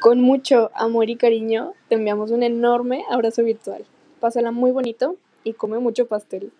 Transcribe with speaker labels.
Speaker 1: Con mucho amor y cariño, te enviamos un enorme abrazo virtual. Pásala muy bonito y come mucho pastel.